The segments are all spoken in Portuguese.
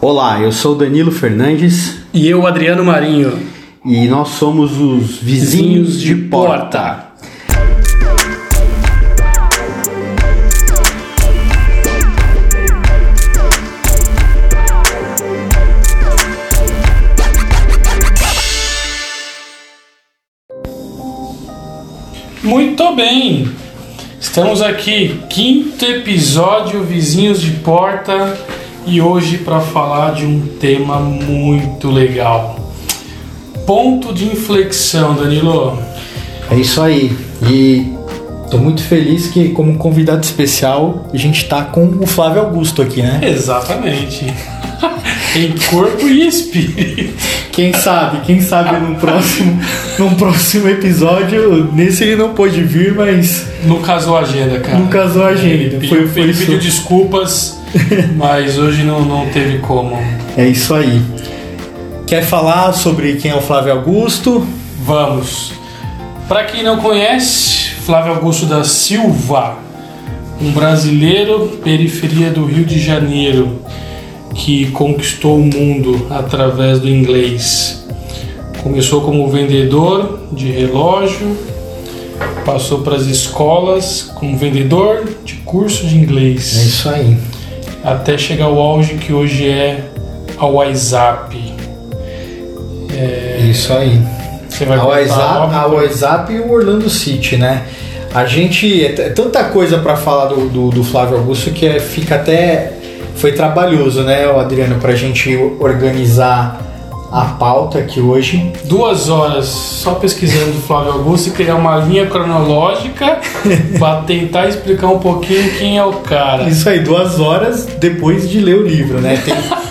Olá, eu sou Danilo Fernandes E eu, Adriano Marinho. e nós somos os Vizinhos de Porta. Muito bem. Estamos aqui, quinto episódio Vizinhos de Porta e hoje para falar de um tema muito legal. Ponto de inflexão, Danilo. É isso aí. E tô muito feliz que, como convidado especial, a gente tá com o Flávio Augusto aqui, né? Exatamente. em corpo e espírito. Quem sabe, quem sabe num próximo, num próximo episódio, nesse ele não pôde vir, mas Não casou a agenda, cara. Não casou a agenda. Ele, Foi- pediu- foi ele pediu desculpas, mas hoje não, não teve como. é isso aí. Quer falar sobre quem é o Flávio Augusto? Vamos. Para quem não conhece, Flávio Augusto da Silva, um brasileiro periferia do Rio de Janeiro que conquistou o mundo através do inglês. Começou como vendedor de relógio, passou para as escolas como vendedor de curso de É inglês, isso aí. Até chegar ao auge que hoje é a WhatsApp. É isso aí. Você vai A WhatsApp, a? WhatsApp e o Orlando City, né? A gente. É é tanta coisa pra falar do, do, do Flávio Augusto que é- fica até. Foi trabalhoso, né, Adriano, pra gente organizar a pauta aqui hoje. duas horas só pesquisando o Flávio Augusto e criar uma linha cronológica para tentar explicar um pouquinho quem é o cara. Isso aí, duas horas depois de ler o livro, né? Tem,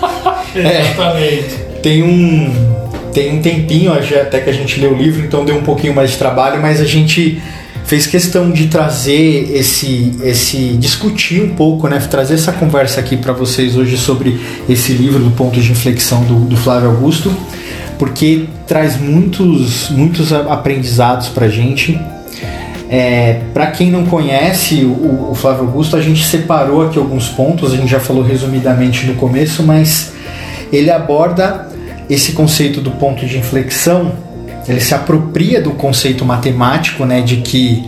É. Exatamente. tem um. Tem um tempinho até que a gente leu o livro, então deu um pouquinho mais de trabalho, mas a gente fez questão de trazer esse, esse discutir um pouco, né, trazer essa conversa aqui para vocês hoje sobre esse livro do ponto de inflexão do, do Flávio Augusto, porque traz muitos muitos aprendizados para gente. É, para quem não conhece o, o Flávio Augusto, a gente separou aqui alguns pontos, a gente já falou resumidamente no começo, mas ele aborda esse conceito do ponto de inflexão, ele se apropria do conceito matemático, né, de que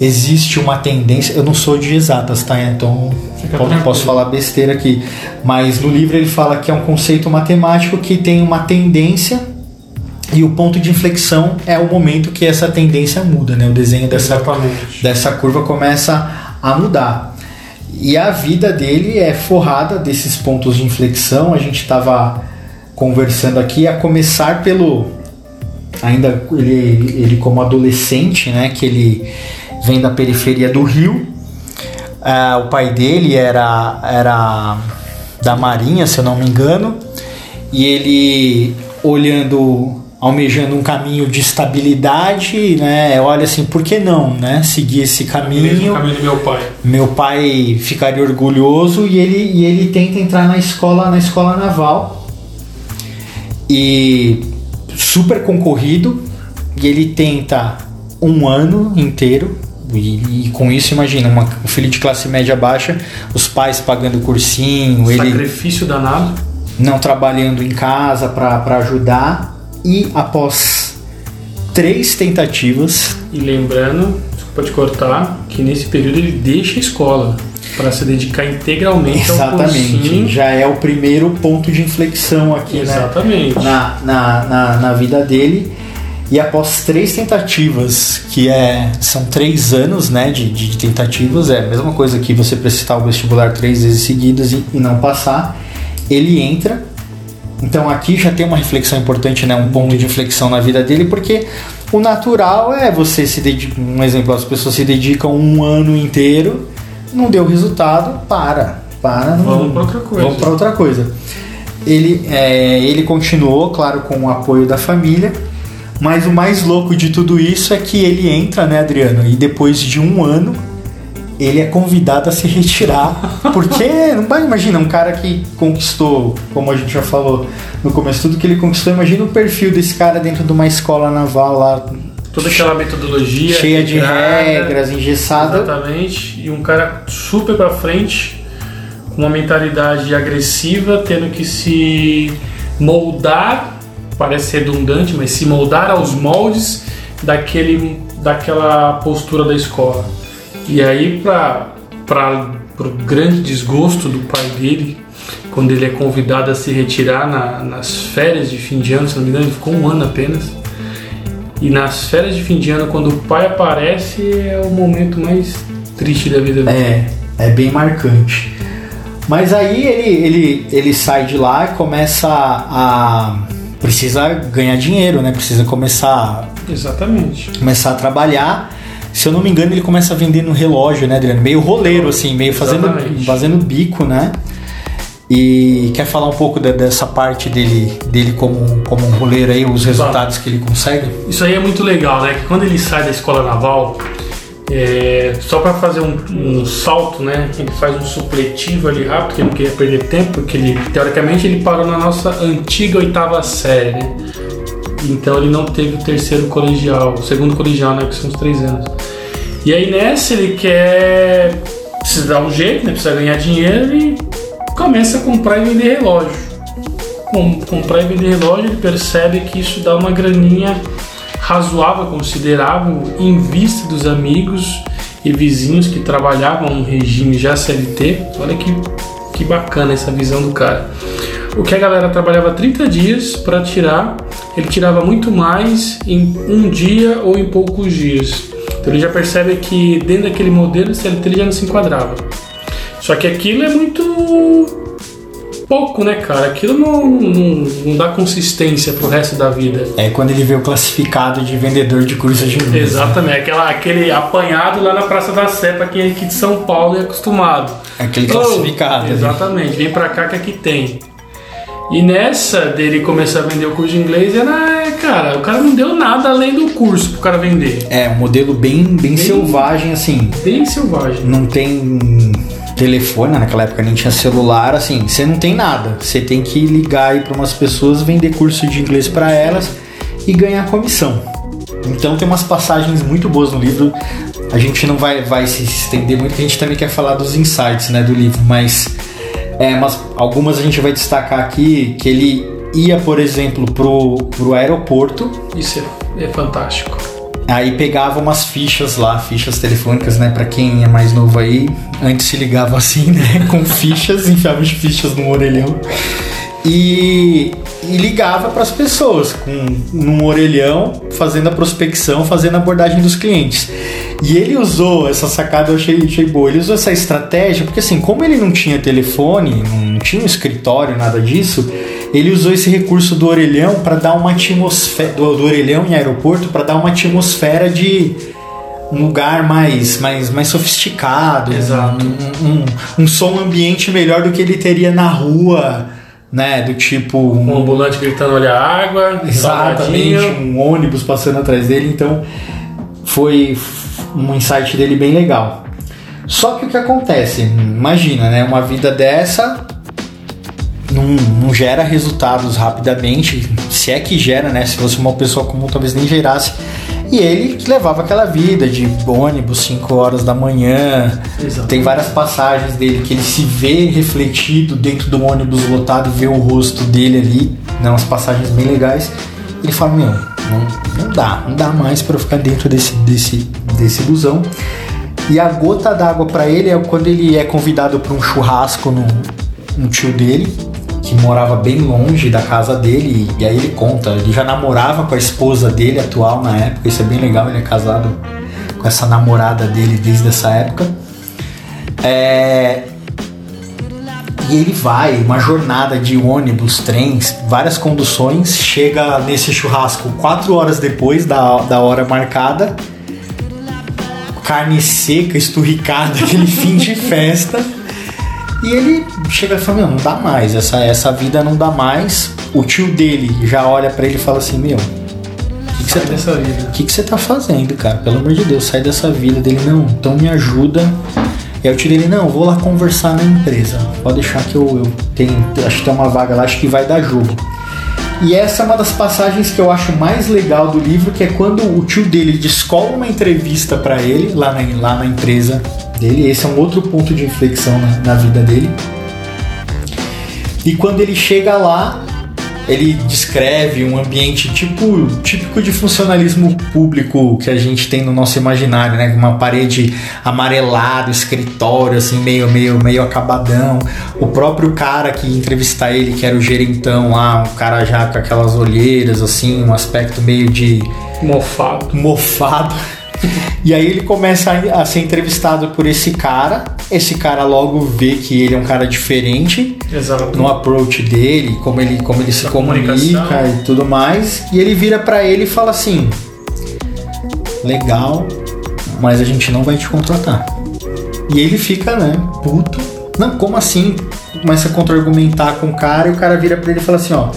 existe uma tendência. Eu não sou de exatas, tá? Então posso, posso falar besteira aqui, mas no livro ele fala que é um conceito matemático que tem uma tendência e o ponto de inflexão é o momento que essa tendência muda, né? O desenho dessa Exatamente. dessa curva começa a mudar. E a vida dele é forrada desses pontos de inflexão. A gente estava conversando aqui, a começar pelo. Ainda ele, ele como adolescente, né? Que ele vem da periferia do Rio. Ah, o pai dele era, era da Marinha, se eu não me engano. E ele olhando, almejando um caminho de estabilidade, né? Olha assim, por que não, né? Seguir esse caminho. caminho do meu pai. Meu pai ficaria orgulhoso e ele, e ele tenta entrar na escola, na escola naval. E super concorrido. E ele tenta um ano inteiro. E, e com isso, imagina, uma, um filho de classe média baixa, os pais pagando cursinho, ele Sacrifício danado. não trabalhando em casa para ajudar. E após três tentativas, E lembrando, desculpa te cortar, que nesse período ele deixa a escola para se dedicar integralmente ao exatamente, cursinho. já é o primeiro ponto de inflexão aqui, né? Exatamente. na, na, na, na vida dele. E após três tentativas, que é, são três anos né, de, de tentativas, é a mesma coisa que você prestar o vestibular três vezes seguidas e, e não passar, ele entra. Então aqui já tem uma reflexão importante, né, um ponto de inflexão na vida dele, porque o natural é você se dedicar. Um exemplo, as pessoas se dedicam um ano inteiro, não deu resultado, para. Para, não, Vamos pra outra coisa. Vamos para outra coisa. Ele, é, ele continuou, claro, com o apoio da família, mas o mais louco de tudo isso é que ele entra, né, Adriano? E depois de um ano, ele é convidado a se retirar. Porque, não vai, imagina, um cara que conquistou, como a gente já falou no começo, tudo que ele conquistou, imagina o perfil desse cara dentro de uma escola naval lá, Toda aquela metodologia cheia de regras, engessada. Exatamente. E um cara super pra frente, com uma mentalidade agressiva, tendo que se moldar, parece redundante, mas se moldar aos moldes daquele, daquela postura da escola. E aí, para o grande desgosto do pai dele, quando ele é convidado a se retirar na, nas férias de fim de ano, se não me engano, ele ficou um ano apenas. E nas férias de fim de ano, quando o pai aparece, é o momento mais triste da vida dele. É, é bem marcante. Mas aí ele, ele, ele sai de lá e começa a. Precisa ganhar dinheiro, né? Precisa começar. Exatamente. Começar a trabalhar. Se eu não me engano, ele começa a vender no relógio, né, Adriano? Meio roleiro, assim, meio fazendo, Exatamente. fazendo bico, né? E quer falar um pouco de- dessa parte dele, dele como, como um roleiro aí, os resultados que ele consegue? Isso aí é muito legal, né? Que quando ele sai da escola naval, é, só para fazer um, um salto, né? Ele faz um supletivo ali rápido, porque ele não queria perder tempo, porque ele, teoricamente, ele parou na nossa antiga oitava série, né? Então ele não teve o terceiro colegial, o segundo colegial, né? Que são os três anos. E aí nessa ele quer. Precisa dar um jeito, né? Precisa ganhar dinheiro e começa a comprar e vender relógio. Com, comprar e vender relógio, ele percebe que isso dá uma graninha razoável, considerável, em vista dos amigos e vizinhos que trabalhavam no regime já CLT. Olha que, que bacana essa visão do cara. O que a galera trabalhava 30 dias para tirar, ele tirava muito mais em um dia ou em poucos dias. Então ele já percebe que dentro daquele modelo o CLT ele já não se enquadrava. Só que aquilo é muito pouco, né, cara? Aquilo não, não, não dá consistência pro resto da vida. É quando ele vê o classificado de vendedor de curso de inglês. Exatamente, aquela, aquele apanhado lá na Praça da Sé, pra quem é aqui de São Paulo é acostumado. Aquele Oh, classificado. Exatamente, vem pra cá que aqui tem. E nessa dele começar a vender o curso de inglês, era, cara, o cara não deu nada além do curso pro cara vender. É, um modelo bem, bem, selvagem, assim. Bem selvagem. Não tem telefone, naquela época nem tinha celular, assim. Você não tem nada. Você tem que ligar aí para umas pessoas, vender curso de inglês para elas e ganhar comissão. Então tem umas passagens muito boas no livro. A gente não vai, vai se estender muito, a gente também quer falar dos insights né, do livro, mas, é, mas algumas a gente vai destacar aqui que ele ia, por exemplo, pro, pro aeroporto Isso é, é fantástico. Aí pegava umas fichas lá, fichas telefônicas, né? Pra quem é mais novo aí, antes se ligava assim, né? Com fichas, enfiava as fichas no orelhão. E, e ligava para as pessoas com num orelhão, fazendo a prospecção, fazendo a abordagem dos clientes. E ele usou essa sacada, eu achei, achei boa. Ele usou essa estratégia, porque assim, como ele não tinha telefone, não tinha um escritório, nada disso, ele usou esse recurso do orelhão para dar uma atmosfera do, do orelhão em aeroporto para dar uma atmosfera de um lugar mais mais, mais sofisticado, Exato. Um, um, um som ambiente melhor do que ele teria na rua, né? Do tipo Um ambulante gritando olha a água, Exatamente, um ônibus passando atrás dele, então foi um insight dele bem legal. Só que o que acontece? Imagina, né? Uma vida dessa não, não gera resultados rapidamente, se é que gera, né? Se fosse uma pessoa comum, talvez nem gerasse. E ele levava aquela vida de ônibus 5 horas da manhã. Exato. Tem várias passagens dele que ele se vê refletido dentro do ônibus lotado e vê o rosto dele ali, né? Umas passagens bem legais. Ele fala, meu, não, não dá, não dá mais para eu ficar dentro desse, desse, desse busão. E a gota d'água para ele é quando ele é convidado para um churrasco no, no tio dele, que morava bem longe da casa dele, e aí ele conta, ele já namorava com a esposa dele atual na época, isso é bem legal, ele é casado com essa namorada dele desde essa época. É, e ele vai, uma jornada de ônibus, trens, várias conduções, chega nesse churrasco quatro horas depois da, da hora marcada, carne seca, esturricada, aquele fim de festa. E ele chega e fala, meu, não dá mais, essa, essa vida não dá mais. O tio dele já olha pra ele e fala assim, meu, o que, que você tá dessa vida. o que, que você tá fazendo, cara? Pelo amor de Deus, sai dessa vida dele. Não, então me ajuda. E aí eu tirei ele, não, vou lá conversar na empresa. Pode deixar que eu, eu tenho. Acho que tem uma vaga lá, acho que vai dar jogo. E essa é uma das passagens que eu acho mais legal do livro, que é quando o tio dele descola uma entrevista para ele lá na, lá na empresa dele. Esse é um outro ponto de inflexão na, na vida dele. E quando ele chega lá, ele descreve um ambiente tipo típico de funcionalismo público que a gente tem no nosso imaginário, né? Uma parede amarelada, escritório assim meio meio meio acabadão. O próprio cara que entrevista ele, que era o gerentão lá, um cara já com aquelas olheiras assim, um aspecto meio de Mofado. mofado. E aí ele começa a ser entrevistado por esse cara. Esse cara logo vê que ele é um cara diferente Exato. no approach dele, como ele, como ele se comunica e tudo mais. E ele vira pra ele e fala assim: Legal, mas a gente não vai te contratar. E ele fica, né, puto. Não, como assim? Começa a contra-argumentar com o cara e o cara vira pra ele e fala assim: Ó,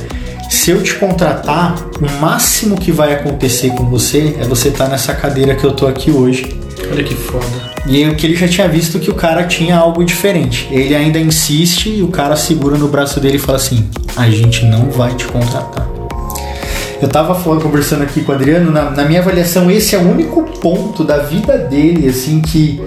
se eu te contratar, o máximo que vai acontecer com você é você estar nessa cadeira que eu tô aqui hoje. Olha que foda. E aí, o que ele já tinha visto que o cara tinha algo diferente. Ele ainda insiste e o cara segura no braço dele e fala assim: A gente não vai te contratar. Eu tava falando, conversando aqui com o Adriano, na, na minha avaliação, esse é o único ponto da vida dele, assim, que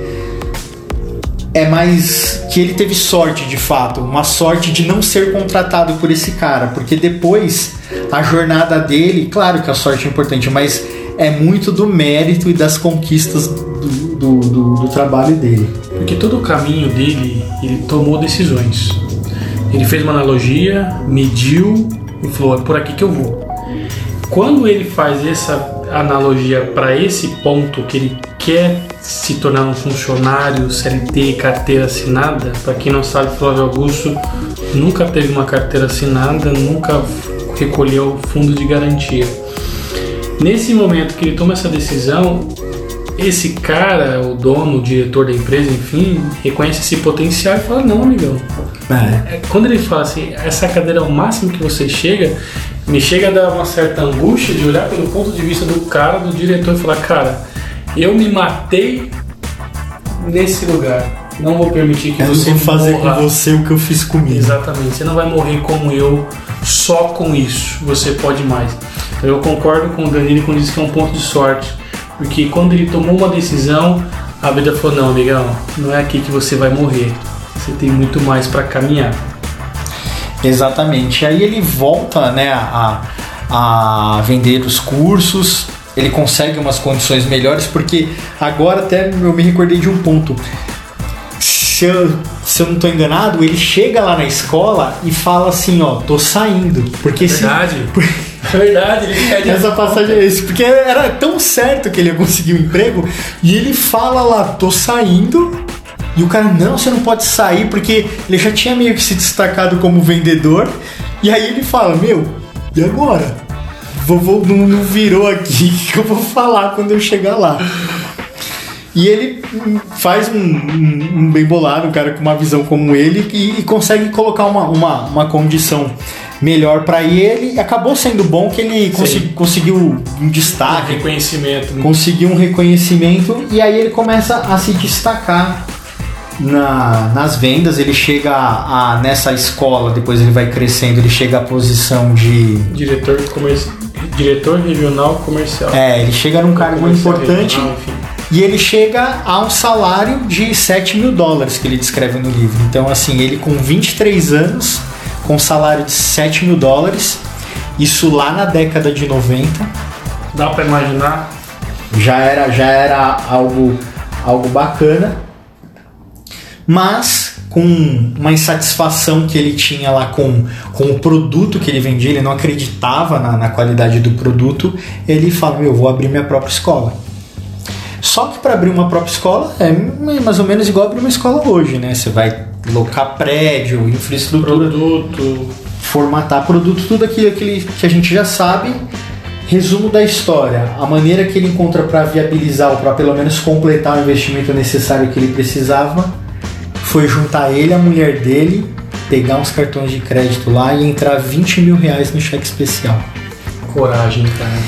é mais. Que ele teve sorte de fato, uma sorte de não ser contratado por esse cara, porque depois a jornada dele, claro que a sorte é importante, mas é muito do mérito e das conquistas do, do, do- do trabalho dele. Porque todo o caminho dele, ele tomou decisões. Ele fez uma analogia, mediu e falou: é por aqui que eu vou. Quando ele faz essa analogia para esse ponto que ele quer se tornar um funcionário CLT, carteira assinada, para quem não sabe, Flávio Augusto nunca teve uma carteira assinada, nunca recolheu fundo de garantia. Nesse momento que ele toma essa decisão, esse cara, o dono, o diretor da empresa, enfim, reconhece esse potencial e fala: Não, amigão. É. É, Quando ele fala assim, essa cadeira é o máximo que você chega, me chega a dar uma certa angústia de olhar pelo ponto de vista do cara, do diretor, e falar: Cara, eu me matei nesse lugar. Não vou permitir que Eu você vou fazer morra. com você o que eu fiz comigo. Exatamente. Você não vai morrer como eu só com isso. Você pode mais. Então, Eu concordo com o Danilo quando diz que é um ponto de sorte. Porque quando ele tomou uma decisão, a vida falou: não, amigão, não é aqui que você vai morrer. Você tem muito mais para caminhar. Exatamente. Aí ele volta né, a, a vender os cursos, ele consegue umas condições melhores, porque agora até eu me recordei de um ponto. Se eu, se eu não estou enganado, ele chega lá na escola e fala assim, ó, tô saindo. Porque se, Verdade. É verdade, ele pede essa passagem é isso, porque era tão certo que ele ia conseguir um emprego, e ele fala lá, tô saindo, e o cara, não, você não pode sair, porque ele já tinha meio que se destacado como vendedor, e aí ele fala, meu, e agora? Vou- não, virou aqui, o que eu vou falar quando eu chegar lá? E ele faz um, um- um bem bolado, um cara com uma visão como ele, e, e consegue colocar uma, uma, uma condição melhor para ele. Acabou sendo bom que ele conseguiu um destaque, reconhecimento. conseguiu um reconhecimento, e aí ele começa a se destacar na- nas vendas. Ele chega a, a- nessa escola, depois ele vai crescendo, ele chega à posição de. Diretor, comerci... Diretor regional comercial. É, ele chega num cargo importante. regional. E ele chega a um salário de 7 mil dólares que ele descreve no livro. Então, assim, ele com 23 anos, com um salário de 7 mil dólares, isso lá na década de 90, Dá para imaginar já era, já era algo, algo bacana. Mas com uma insatisfação que ele tinha lá com, com o produto que ele vendia, ele não acreditava na, na qualidade do produto, ele fala, meu, eu vou abrir minha própria escola. Só que para abrir uma própria escola é mais ou menos igual abrir uma escola hoje, né? Você vai locar prédio, infraestrutura, produto, formatar produto, tudo aquilo, aquilo que a gente já sabe. Resumo da história: a maneira que ele encontra para viabilizar ou para pelo menos completar o investimento necessário que ele precisava foi juntar ele, a mulher dele, pegar uns cartões de crédito lá e entrar 20 mil reais no cheque especial. coragem, cara.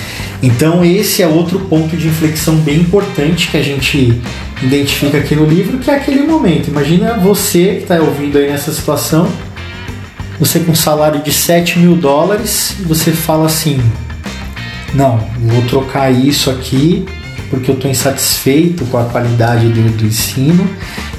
Então esse é outro ponto de inflexão bem importante que a gente identifica aqui no livro, que é aquele momento. Imagina você que está ouvindo aí nessa situação, você com um salário de 7 mil dólares, e você fala assim, não, vou trocar isso aqui porque eu estou insatisfeito com a qualidade do, do ensino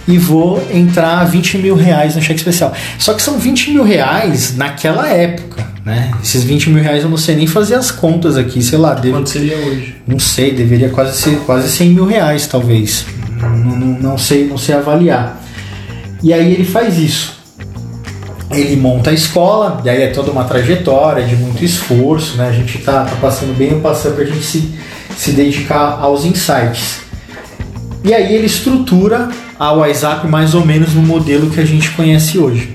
e vou entrar 20 mil reais no cheque especial. Só que são 20 mil reais naquela época, né? Esses 20 mil reais eu não sei nem fazer as contas aqui, sei lá, deve, Quanto seria hoje? não sei, deveria quase ser quase 100 mil reais, talvez. Não, não- não sei, não sei avaliar. E aí ele faz isso. Ele monta a escola, e aí é toda uma trajetória de muito esforço, né? A gente tá, tá passando bem o passando pra gente se, se dedicar aos insights. E aí ele estrutura a WhatsApp mais ou menos no modelo que a gente conhece hoje.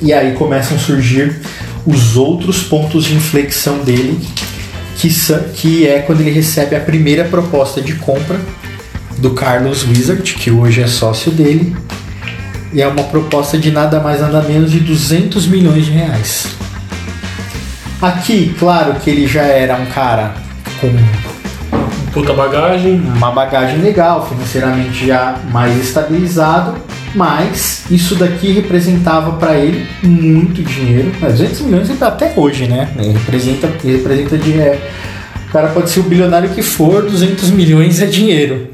E aí começam a surgir os outros pontos de inflexão dele, que, que é quando ele recebe a primeira proposta de compra do Carlos Wizard, que hoje é sócio dele, e é uma proposta de nada mais nada menos de 200 milhões de reais. Aqui, claro que ele já era um cara com Puta bagagem. uma bagagem legal, financeiramente já mais estabilizado, mas isso daqui representava para ele muito dinheiro. Mas 200 milhões até hoje, né? Ele representa, ele representa de é, o cara pode ser o bilionário que for, 200 milhões é dinheiro.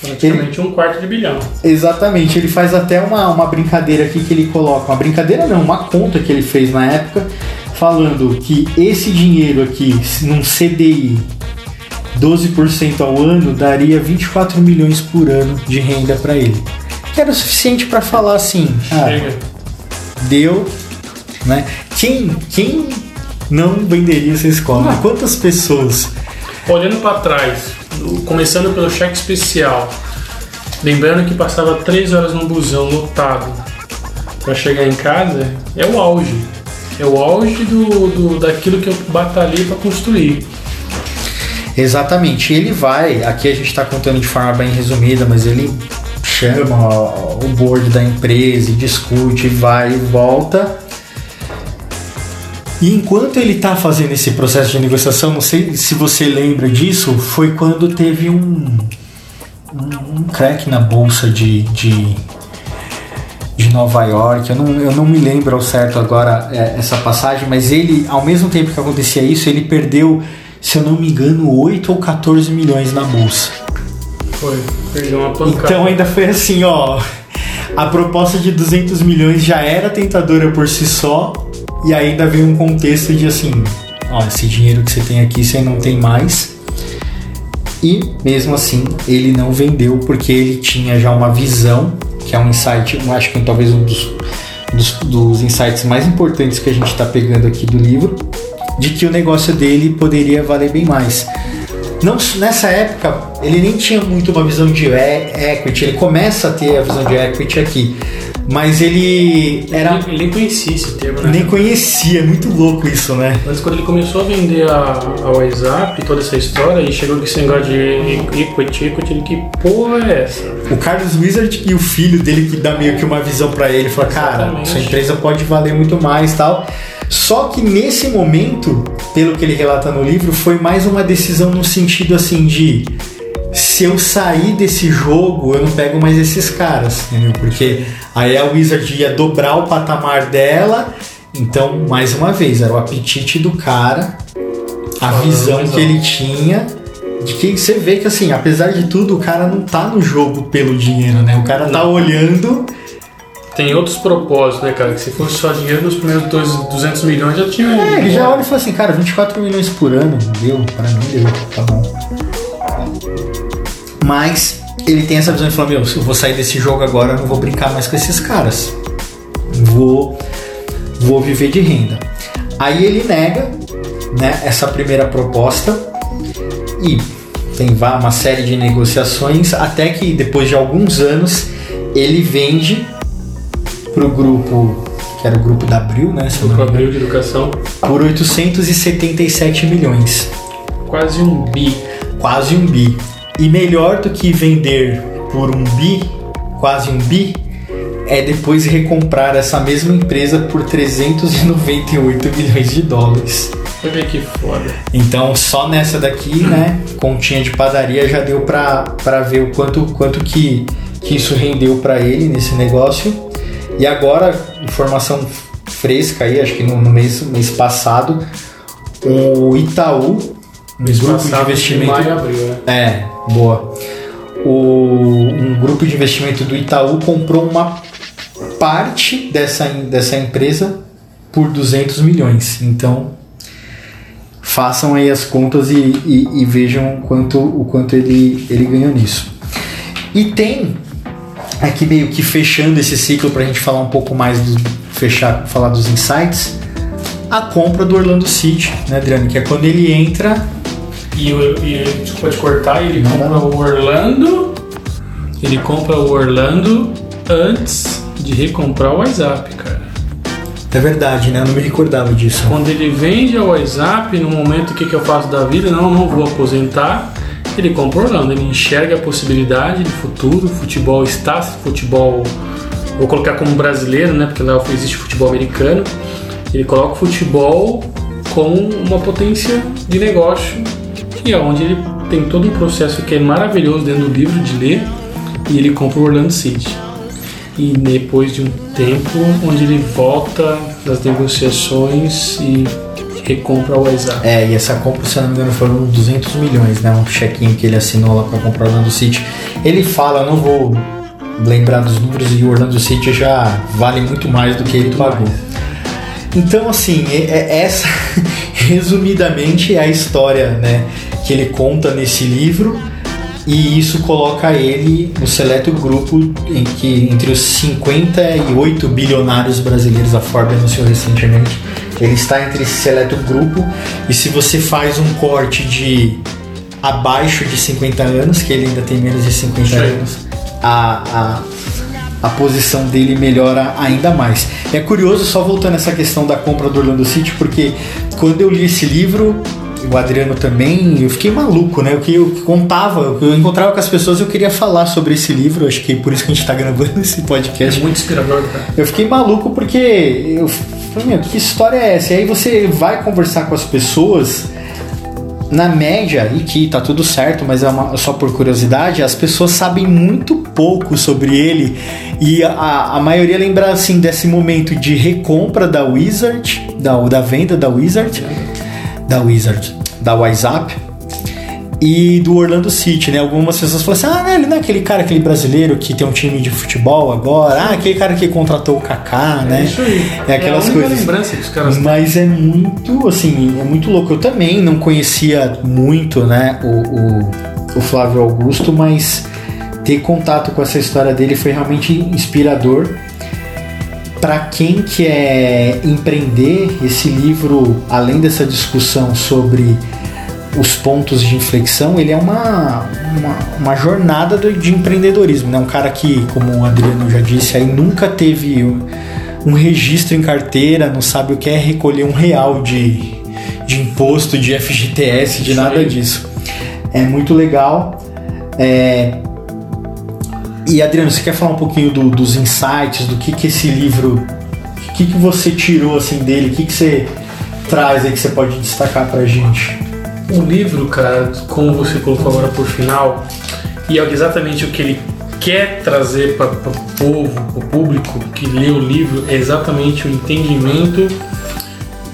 Praticamente um quarto de bilhão. Exatamente, ele faz até uma, uma brincadeira aqui que ele coloca, uma brincadeira não, uma conta que ele fez na época, falando que esse dinheiro aqui, num CDI 12% ao ano, daria 24 milhões por ano de renda para ele. Que era o suficiente para falar assim, ah, Chega. deu, né? Quem, quem não venderia essa escola? Não. Quantas pessoas? Olhando para trás, começando pelo cheque especial, lembrando que passava três horas no busão lotado para chegar em casa, é o auge. É o auge do, do daquilo que eu batalhei para construir. Exatamente, ele vai, aqui a gente está contando de forma bem resumida, mas ele chama o board da empresa discute, vai e volta. E enquanto ele está fazendo esse processo de negociação, não sei se você lembra disso, foi quando teve um, um, um crack na bolsa de, de, de Nova York. Eu não, eu não me lembro ao certo agora é, essa passagem, mas ele, ao mesmo tempo que acontecia isso, ele perdeu, se eu não me engano, 8 ou 14 milhões na bolsa. Foi, perdeu uma pancada. Então ainda foi assim, ó. A proposta de 200 milhões já era tentadora por si só, e ainda veio um contexto de assim, ó, esse dinheiro que você tem aqui você não tem mais. E mesmo assim, ele não vendeu porque ele tinha já uma visão, que é um insight, eu acho que talvez um dos, dos, dos insights mais importantes que a gente está pegando aqui do livro, de que o negócio dele poderia valer bem mais. Não, nessa época, ele nem tinha muito uma visão de e- equity, ele começa a ter a visão de equity aqui, mas ele era Ele, nem conhecia esse termo, né? nem conhecia, é muito louco isso, né? Mas quando ele começou a vender a, a WhatsApp, toda essa história, e chegou com esse negócio de equity, equity, ele que porra é essa? O Carlos Wizard e o filho dele que dá meio que uma visão pra ele, fala, cara, Exatamente. sua empresa pode valer muito mais, tal. Só que nesse momento, pelo que ele relata no livro, foi mais uma decisão no sentido assim de se eu sair desse jogo, eu não pego mais esses caras, entendeu? Porque aí a Wizard ia dobrar o patamar dela. Então, mais uma vez, era o apetite do cara, a Ah, visão que ele tinha. De que você vê que assim, apesar de tudo, o cara não tá no jogo pelo dinheiro, né? O cara tá olhando. Tem outros propósitos, né, cara? Que se fosse só dinheiro, nos primeiros dois, 200 milhões já tinha. É, ele já olha e fala assim, cara, 24 milhões por ano, deu, pra mim deu, tá bom. Mas ele tem essa visão e fala, meu, se eu vou sair desse jogo agora, eu não vou brincar mais com esses caras. Vou, vou viver de renda. Aí ele nega né, essa primeira proposta e tem uma série de negociações até que depois de alguns anos ele vende pro grupo que era o grupo da Abril, né? Se Grupo Abril de Educação, por 877 milhões, quase um bi. quase um bi. E melhor do que vender por um bi, quase um bi, é depois recomprar essa mesma empresa por 398 milhões de dólares. Olha que foda. Então só nessa daqui, né, continha de padaria já deu pra, pra ver o quanto, quanto que, que isso rendeu pra ele nesse negócio. E agora, informação fresca aí, acho que no, no mês, mês passado, o Itaú, um Mês grupo de passado, investimento. Maio abril, né? É, boa. o, um grupo de investimento do Itaú comprou uma parte dessa, dessa empresa por 200 milhões. Então, façam aí as contas e, e, e vejam quanto, o quanto ele, ele ganhou nisso. E tem aqui meio que fechando esse ciclo para a gente falar um pouco mais do fechar, falar dos insights, a compra do Orlando City, né, Adriano? Que é quando ele entra E, e desculpa te cortar, ele Não, compra não. o Orlando. Ele compra o Orlando antes de recomprar o WhatsApp, cara. É verdade, né? Eu não me recordava disso. Quando ele vende o WhatsApp, no momento o que, que eu faço da vida, não, não vou aposentar, ele compra o Orlando, ele enxerga a possibilidade de futuro, futebol está, futebol, vou colocar como brasileiro, né, porque lá existe futebol americano, ele coloca o futebol como uma potência de negócio, e é onde ele tem todo um processo que é maravilhoso dentro do livro de ler, e ele compra o Orlando City. E depois de um tempo, onde ele volta das negociações e recompra o WhatsApp. É, e essa compra, se eu não me engano, foram 200 milhões, né? Um chequinho que ele assinou lá para comprar o Orlando City. Ele fala, não vou lembrar dos números, e o Orlando City já vale muito mais do que ele pagou. Então, assim, é- é- essa, resumidamente, é a história né, que ele conta nesse livro. E isso coloca ele no seleto grupo em que entre os 58 bilionários brasileiros, a Forbes anunciou recentemente, ele está entre esse seleto grupo. E se você faz um corte de abaixo de 50 anos, que ele ainda tem menos de 50 Sim. anos, a, a, a posição dele melhora ainda mais. É curioso, só voltando a essa questão da compra do Orlando City, porque quando eu li esse livro, o Adriano também, eu fiquei maluco, né? O que eu contava, eu encontrava com as pessoas, eu queria falar sobre esse livro, acho que é por isso que a gente está gravando esse É podcast. muito inspirador, cara. Eu fiquei maluco porque eu falei, meu, que história é essa? E aí você vai conversar com as pessoas, na média, e que tá tudo certo, mas é uma- só por curiosidade, as pessoas sabem muito pouco sobre ele. E a, a maioria lembra assim desse momento de recompra da Wizard, da, da venda da Wizard, da Wizard, da WhatsApp e do Orlando City, né? Algumas pessoas falam assim: ah, não, ele não é aquele cara, aquele brasileiro que tem um time de futebol agora, ah, aquele cara que contratou o Kaká, né? É isso aí. É aquelas a única coisas. lembrança que os caras têm. Mas é muito, assim, é muito louco. Eu também não conhecia muito, né, o, o, o Flávio Augusto, mas ter contato com essa história dele foi realmente inspirador. Para quem quer empreender, esse livro, além dessa discussão sobre os pontos de inflexão, ele é uma, uma, uma jornada do- de empreendedorismo. Né? Um cara que, como o Adriano já disse, aí nunca teve um, um registro em carteira, não sabe o que é recolher um real de, de imposto, de FGTS, de Isso nada aí. disso. É muito legal. É, E Adriano, você quer falar um pouquinho do- dos insights, do que, que esse livro, o que, que você tirou assim dele, o que, que você traz aí que você pode destacar pra gente? O livro, cara, como você colocou agora por final, e é exatamente o que ele quer trazer para o povo, para o público que lê o livro, é exatamente o entendimento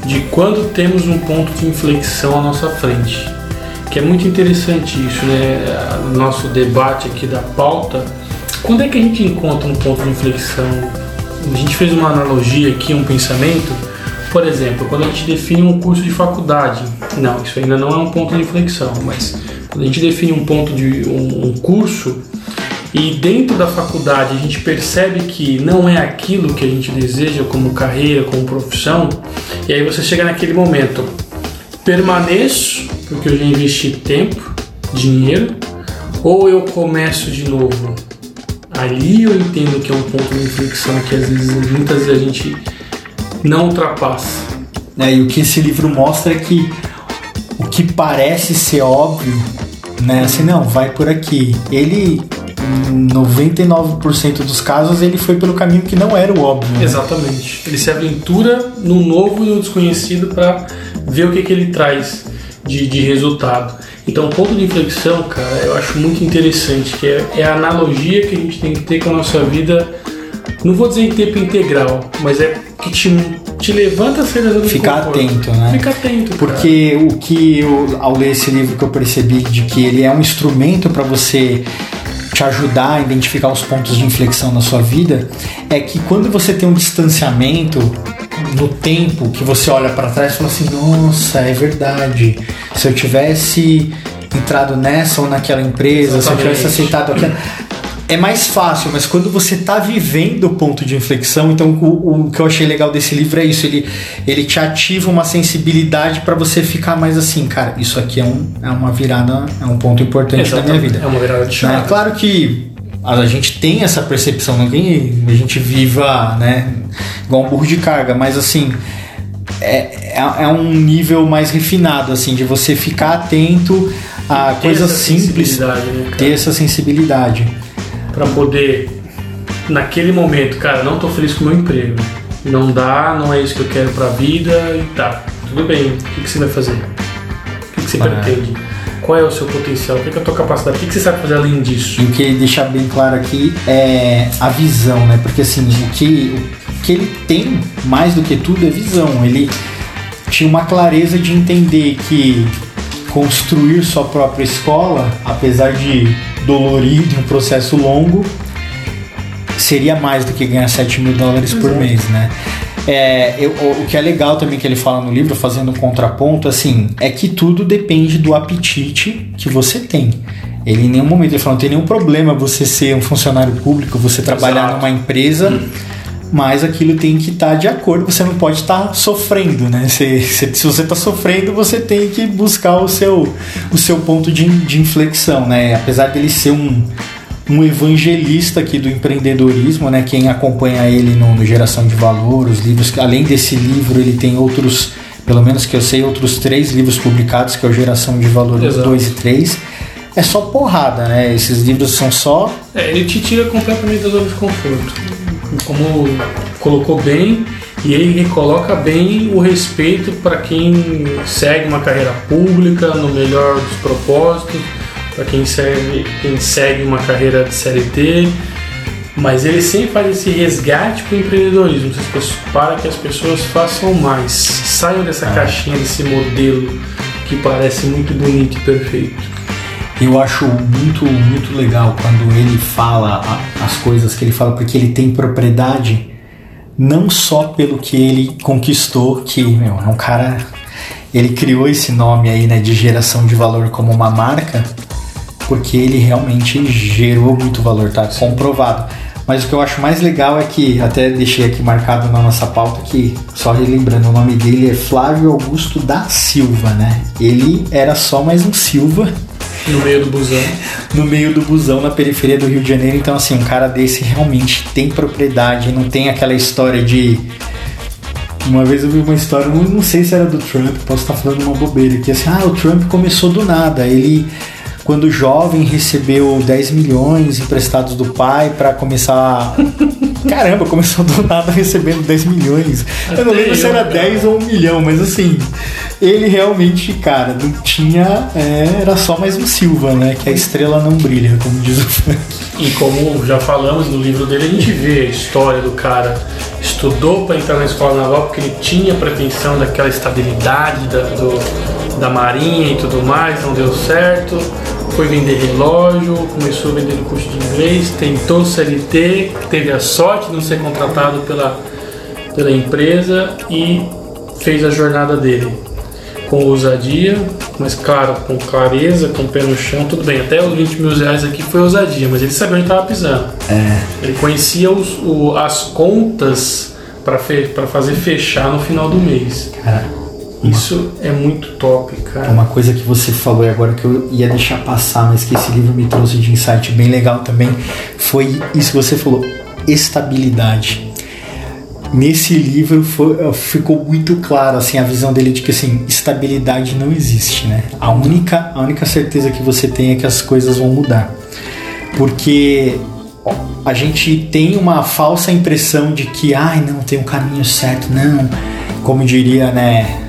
de quando temos um ponto de inflexão à nossa frente. Que é muito interessante isso, né? Nosso debate aqui da pauta. Quando é que a gente encontra um ponto de inflexão? A gente fez uma analogia aqui, um pensamento. Por exemplo, quando a gente define um curso de faculdade, não, isso ainda não é um ponto de inflexão, mas quando a gente define um ponto de um, um curso e dentro da faculdade a gente percebe que não é aquilo que a gente deseja como carreira, como profissão, e aí você chega naquele momento, permaneço porque eu já investi tempo, dinheiro, ou eu começo de novo. Ali eu entendo que é um ponto de inflexão que às vezes, muitas vezes a gente não ultrapassa. É, e o que esse livro mostra é que o que parece ser óbvio, né? Assim, não, vai por aqui. Ele, em 99% dos casos, ele foi pelo caminho que não era o óbvio. né? Exatamente. Ele se aventura no novo e no desconhecido para ver o que, que ele traz de, de resultado. Então, o ponto de inflexão, cara, eu acho muito interessante, que é, é a analogia que a gente tem que ter com a nossa vida, não vou dizer em tempo integral, mas é que te, te levanta a sair da zona Ficar atento, né? Fica atento, cara. Porque o que eu, ao ler esse livro que eu percebi de que ele é um instrumento para você te ajudar a identificar os pontos de inflexão na sua vida é que quando você tem um distanciamento no tempo que você olha para trás e fala assim: nossa, é verdade. Se eu tivesse entrado nessa ou naquela empresa, Exatamente. se eu tivesse aceitado aquela é mais fácil, mas quando você está vivendo o ponto de inflexão, então o, o, que eu achei legal desse livro é isso, ele, ele te ativa uma sensibilidade para você ficar mais assim, cara, isso aqui é, um, é uma virada, é um ponto importante Exatamente. da minha vida. É uma virada de chave. É claro que a gente tem essa percepção, não que a gente viva, né, igual um burro de carga, mas assim, é, é, é um nível mais refinado, assim, de você ficar atento a coisas simples, né, ter essa sensibilidade para poder naquele momento, cara, não tô feliz com o meu emprego. Não dá, não é isso que eu quero pra vida e tá. Tudo bem, o que, que você vai fazer? O que, que você ah, pretende? Qual é o seu potencial? O que, que é a tua capacidade? O que, que você sabe fazer além disso? E o que ele deixa bem claro aqui é a visão, né? Porque assim, o que, o que ele tem mais do que tudo é visão. Ele tinha uma clareza de entender que construir sua própria escola, apesar de dolorido, um processo longo, seria mais do que ganhar 7 mil dólares Exato. por mês, né? É, eu, o que é legal também que ele fala no livro, fazendo um contraponto, assim, é que tudo depende do apetite que você tem. Ele em nenhum momento ele fala, não tem nenhum problema você ser um funcionário público, você trabalhar Exato. numa empresa. Hum mas aquilo tem que estar tá de acordo, você não pode estar tá sofrendo, né? Se, se, se você está sofrendo, você tem que buscar o seu, o seu ponto de, de inflexão, né? Apesar dele ser um, um evangelista aqui do empreendedorismo, né? Quem acompanha ele no, no Geração de Valor, os livros, além desse livro, ele tem outros, pelo menos que eu sei, outros três livros publicados, que é o Geração de Valor 2 e 3 é só porrada, né? Esses livros são só. É, ele te tira completamente da zona de conforto como colocou bem, e ele recoloca bem o respeito para quem segue uma carreira pública no melhor dos propósitos, para quem segue, quem segue uma carreira de CLT, mas ele sempre faz esse resgate para o empreendedorismo, para que as pessoas façam mais, saiam dessa ah. caixinha, desse modelo que parece muito bonito e perfeito. Eu acho muito, muito legal quando ele fala as coisas que ele fala, porque ele tem propriedade não só pelo que ele conquistou, que meu, é um cara. Ele criou esse nome aí, né, de geração de valor como uma marca, porque ele realmente gerou muito valor, tá? Comprovado. Mas o que eu acho mais legal é que, até deixei aqui marcado na nossa pauta, que, só relembrando, o nome dele é Flávio Augusto da Silva, né? Ele era só mais um Silva no meio do busão. No meio do busão, na periferia do Rio de Janeiro. Então, assim, um cara desse realmente tem propriedade, não tem aquela história de. Uma vez eu vi uma história, não sei se era do Trump, posso estar falando uma bobeira aqui, assim, ah, o Trump começou do nada. Ele, quando jovem, recebeu 10 milhões emprestados do pai para começar. Caramba, começou do nada recebendo 10 milhões. Eu não lembro se era 10 ou 1 milhão, mas assim, ele realmente, cara, não tinha. É, era só mais um Silva, né? Que a estrela não brilha, como diz o funk. E como já falamos no livro dele, a gente vê a história do cara. Estudou para entrar na escola naval porque ele tinha pretensão daquela estabilidade da, do, da marinha e tudo mais, não deu certo. Foi vender relógio, começou a vender curso de inglês, tentou CLT, teve a sorte de não ser contratado pela, pela empresa e fez a jornada dele com ousadia, mas claro, com clareza, com o pé no chão, tudo bem. Até os 20 mil reais aqui foi ousadia, mas ele sabia onde estava pisando. É. Ele conhecia os, o, as contas para fe, fazer fechar no final do mês. Cara, isso é muito top, cara. Uma coisa que você falou e agora que eu ia deixar passar, mas que esse livro me trouxe de insight bem legal também, foi isso que você falou: estabilidade. Nesse livro foi, eh, ficou muito claro assim a visão dele de que assim estabilidade não existe né? A única a única certeza que você tem é que as coisas vão mudar. Porque a gente tem uma falsa impressão de que ai não tem um caminho certo não. Como diria né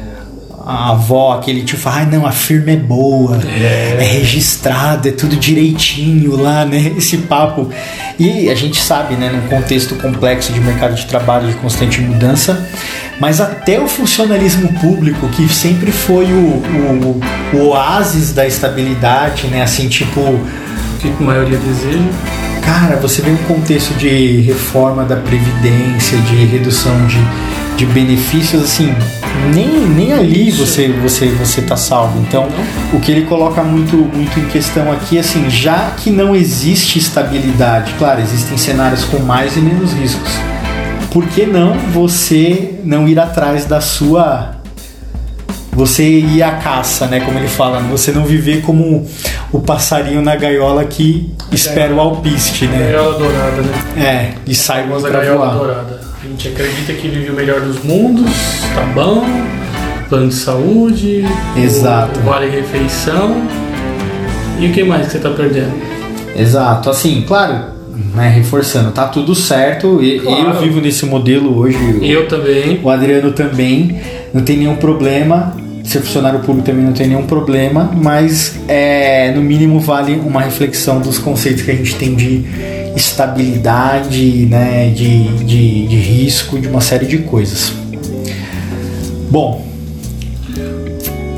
a avó, aquele tipo, ai não, a firma é boa, é. é registrado, é tudo direitinho lá, né? Esse papo. E a gente sabe, né, num contexto complexo de mercado de trabalho de constante mudança, mas até o funcionalismo público, que sempre foi o, o, o oásis da estabilidade, né? Assim, tipo, que a maioria deseja. Cara, você vê um contexto de reforma da Previdência, de redução de, de benefícios, assim, nem, nem ali você, você, você tá salvo. Então, o que ele coloca muito, muito em questão aqui, assim, já que não existe estabilidade, claro, existem cenários com mais e menos riscos. Por que não você não ir atrás da sua você ir à caça, né? Como ele fala, você não viver como o passarinho na gaiola que espera o alpiste, né? Gaiola dourada, né? É, e sai pra gaiola voar. dourada. A gente acredita que vive o melhor dos mundos, tá bom, plano de saúde, Exato. vale refeição. E o que mais que você tá perdendo? Exato, assim, claro, né, reforçando, tá tudo certo. e- Claro. Eu vivo nesse modelo hoje. Eu também. O Adriano também, não tem nenhum problema. Ser funcionário público também não tem nenhum problema, mas é, no mínimo vale uma reflexão dos conceitos que a gente tem de estabilidade, né, de, de, de risco, de uma série de coisas. Bom,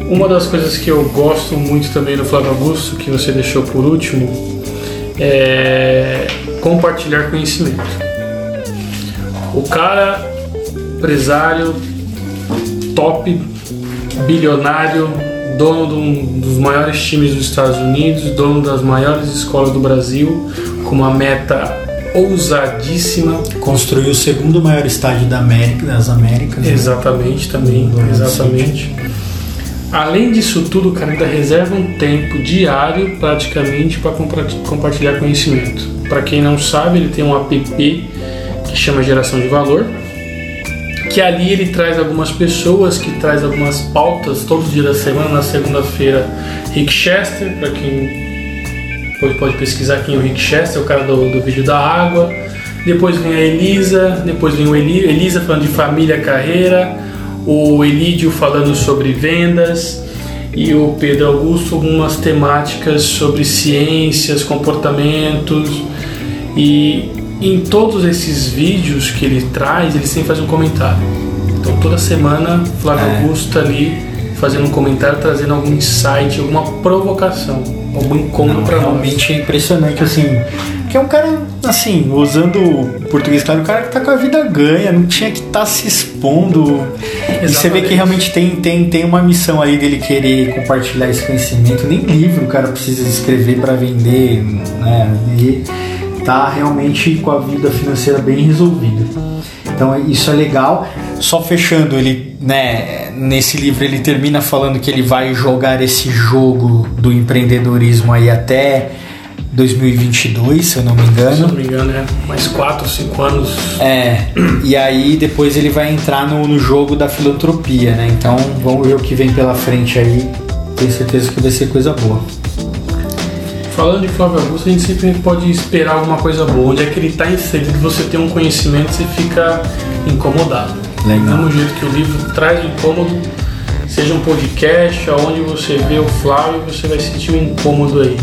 Uma das coisas que eu gosto muito também do Flávio Augusto, que você deixou por último, é compartilhar conhecimento. O cara, empresário, top, bilionário, dono de um dos maiores times dos Estados Unidos, dono das maiores escolas do Brasil, com uma meta ousadíssima. construiu o segundo maior estádio da América, das Américas. né? Exatamente, também, Do exatamente. Além disso tudo, o cara ainda reserva um tempo diário, praticamente, para compartilhar conhecimento. Para quem não sabe, ele tem um app que chama Geração de Valor, que ali ele traz algumas pessoas, que traz algumas pautas todos os dias da semana. Na segunda-feira, Rick Chester, para quem pode pesquisar quem é o Rick Chester, o cara do, do vídeo da água. Depois vem a Elisa, depois vem o Eli, Elisa falando de família, carreira, o Elídio falando sobre vendas e o Pedro Augusto algumas temáticas sobre ciências, comportamentos e em todos esses vídeos que ele traz, ele sempre faz um comentário. Então toda semana Flávio É. Augusto tá ali fazendo um comentário, trazendo algum insight, alguma provocação, algum encontro para nós. Realmente é impressionante, assim. Que é um cara, assim, usando o português claro, um cara que tá com a vida ganha, não tinha que estar se expondo. E você vê que Exatamente. realmente tem, tem, tem uma missão aí dele querer compartilhar esse conhecimento. Nem livro o cara precisa escrever para vender, né? E tá realmente com a vida financeira bem resolvida. Então isso é legal. Só fechando, ele, né, nesse livro ele termina falando que ele vai jogar esse jogo do empreendedorismo aí até 2022, se eu não me Se engano. não me engano, é mais 4, 5 anos. É, e aí depois ele vai entrar no, no jogo da filantropia, né? Então vamos ver o que vem pela frente aí. Tenho certeza que vai ser coisa boa. Falando de Flávio Augusto, a gente sempre pode esperar alguma coisa boa. Onde é que ele está inserido, você tem um conhecimento, você fica incomodado. Legal. Do mesmo jeito que o livro traz o incômodo, seja um podcast, aonde você vê o Flávio, você vai sentir um incômodo aí.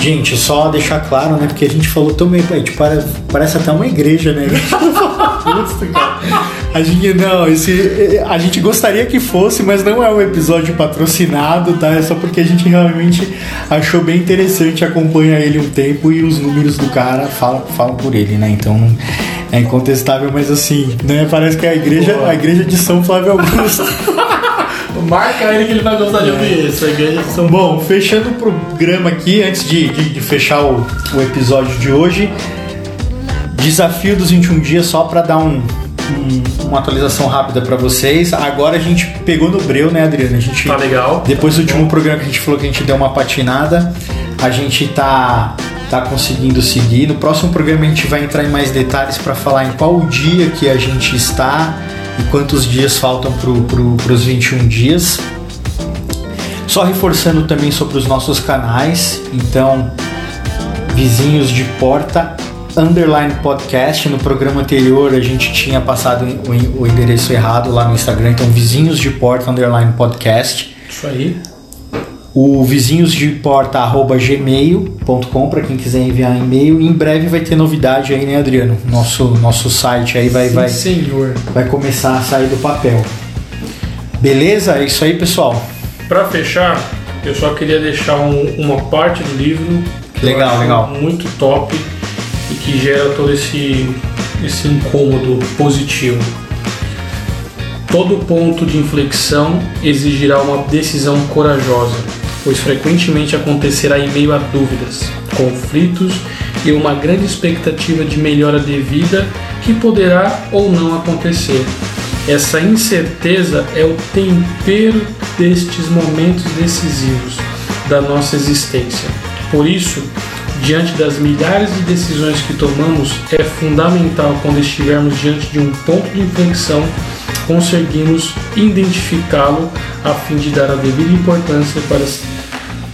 Gente, só deixar claro, né? Porque a gente falou tão gente para- parece até uma igreja, né? Justo, cara. A gente não, esse, a gente gostaria que fosse, mas não é um episódio patrocinado, tá? É só porque a gente realmente achou bem interessante acompanhar ele um tempo e os números do cara falam, falam por ele, né? Então é incontestável, mas assim, né? Parece que é a igreja, Boa. a igreja de São Flávio Augusto. Marca ele que ele vai gostar de ouvir isso. A igreja de São Bom, fechando o programa aqui, antes de, de- de fechar o, o episódio de hoje, desafio dos 21 dias só para dar um- um- uma atualização rápida para vocês. Agora a gente pegou no breu, né, Adriano? A gente Tá legal. depois do último programa que a gente falou que a gente deu uma patinada, a gente tá tá conseguindo seguir. No próximo programa a gente vai entrar em mais detalhes para falar em qual dia que a gente está e quantos dias faltam pro, pro, pros 21 dias. Só reforçando também sobre os nossos canais, então vizinhos de porta underline podcast. No programa anterior a gente tinha passado o, endereço errado lá no Instagram, então vizinhos de porta underline podcast. Isso aí. O vizinhos de porta arroba gmail.com para quem quiser enviar e-mail. E em breve vai ter novidade aí, né, Adriano? Nosso, nosso site aí vai, Sim, vai, senhor. vai começar a sair do papel. Beleza? É isso aí, pessoal. Para fechar, eu só queria deixar um- uma parte do livro Legal, legal. muito top e que gera todo esse, esse incômodo positivo. Todo ponto de inflexão exigirá uma decisão corajosa, pois frequentemente acontecerá em meio a dúvidas, conflitos e uma grande expectativa de melhora de vida que poderá ou não acontecer. Essa incerteza é o tempero destes momentos decisivos da nossa existência. Por isso, diante das milhares de decisões que tomamos, é fundamental quando estivermos diante de um ponto de inflexão conseguimos identificá-lo a fim de dar a devida importância para,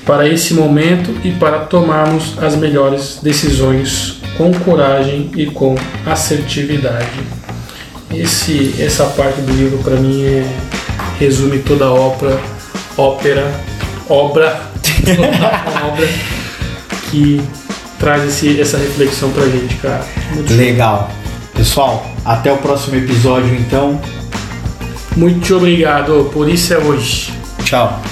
para esse momento e para tomarmos as melhores decisões com coragem e com assertividade. Esse, essa parte do livro para mim é, resume toda a ópera, ópera, obra, obra que traz esse, essa reflexão pra gente, cara. Muito show. Legal. Pessoal, até o próximo episódio então. Muito obrigado, por isso é hoje. Tchau.